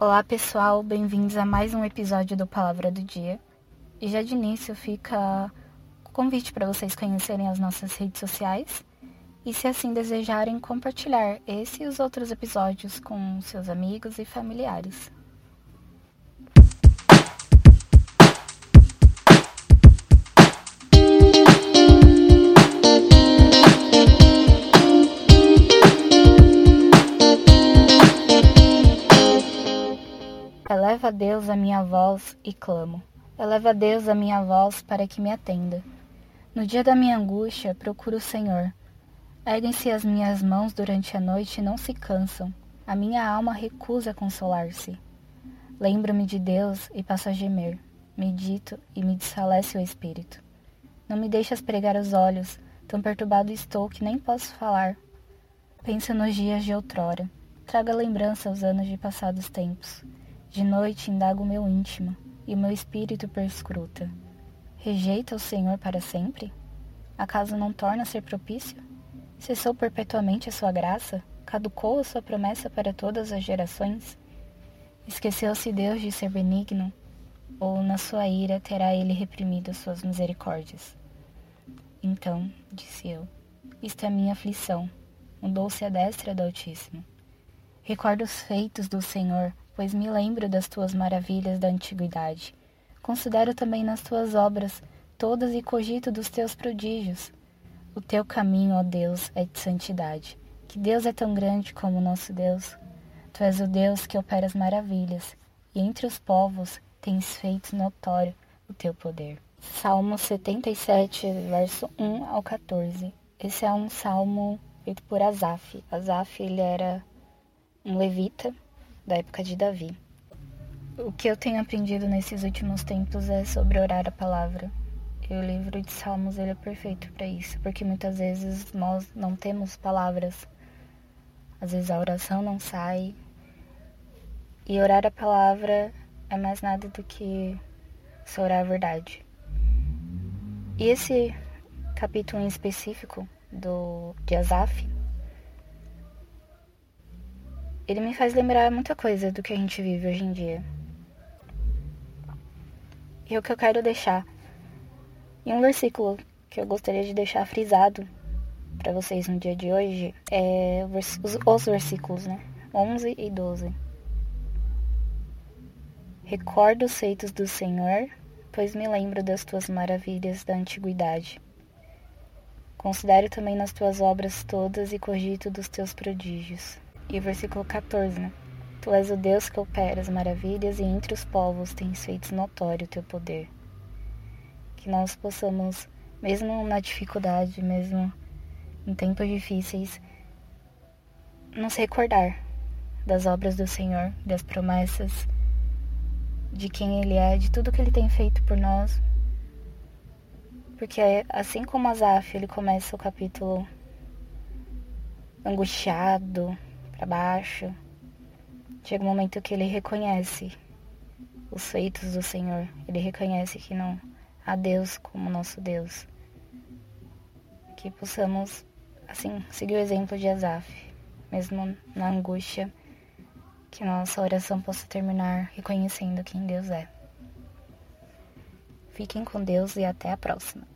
Olá pessoal, bem-vindos a mais um episódio do Palavra do Dia. E já de início fica o convite para vocês conhecerem as nossas redes sociais e, se assim desejarem, compartilhar esse e os outros episódios com seus amigos e familiares. Eleva a Deus a minha voz e clamo. Eleva a Deus a minha voz para que me atenda. No dia da minha angústia, procuro o Senhor. Erguem-se as minhas mãos durante a noite e não se cansam. A minha alma recusa consolar-se. Lembro-me de Deus e passo a gemer. Medito e me desfalece o espírito. Não me deixas pregar os olhos, tão perturbado estou que nem posso falar. Pensa nos dias de outrora. Traga lembrança aos anos de passados tempos. De noite indago o meu íntimo, e o meu espírito perscruta. Rejeita o Senhor para sempre? Acaso não torna a ser propício? Cessou perpetuamente a sua graça? Caducou a sua promessa para todas as gerações? Esqueceu-se Deus de ser benigno? Ou na sua ira terá ele reprimido suas misericórdias? Então, disse eu, isto é minha aflição, mudou-se a destra do Altíssimo. Recordo os feitos do Senhor, pois me lembro das tuas maravilhas da antiguidade. Considero também nas tuas obras todas e cogito dos teus prodígios. O teu caminho, ó Deus, é de santidade. Que Deus é tão grande como o nosso Deus. Tu és o Deus que opera as maravilhas, e entre os povos tens feito notório o teu poder. Salmo 77, verso 1 ao 14. Esse é um salmo feito por Asaf. Asaf, ele era um levita da época de Davi. O que eu tenho aprendido nesses últimos tempos é sobre orar a palavra. E o livro de Salmos ele é perfeito para isso, porque muitas vezes nós não temos palavras. Às vezes a oração não sai. E orar a palavra é mais nada do que só orar a verdade. E esse capítulo em específico do de Asaf, ele me faz lembrar muita coisa do que a gente vive hoje em dia. E o que eu quero deixar. E um versículo que eu gostaria de deixar frisado para vocês no dia de hoje é os, os versículos, né? 11 e 12. Recordo os feitos do Senhor, pois me lembro das tuas maravilhas da antiguidade. Considero também nas tuas obras todas e cogito dos teus prodígios. E o versículo 14, né? Tu és o Deus que opera as maravilhas e entre os povos tens feito notório o teu poder. Que nós possamos, mesmo na dificuldade, mesmo em tempos difíceis, nos recordar das obras do Senhor, das promessas, de quem Ele é, de tudo que Ele tem feito por nós. Porque assim como Asaf, ele começa o capítulo angustiado, para baixo. Chega um momento que ele reconhece os feitos do Senhor. Ele reconhece que não há Deus como nosso Deus. Que possamos, assim, seguir o exemplo de Asaf, mesmo na angústia, que nossa oração possa terminar reconhecendo quem Deus é. Fiquem com Deus e até a próxima.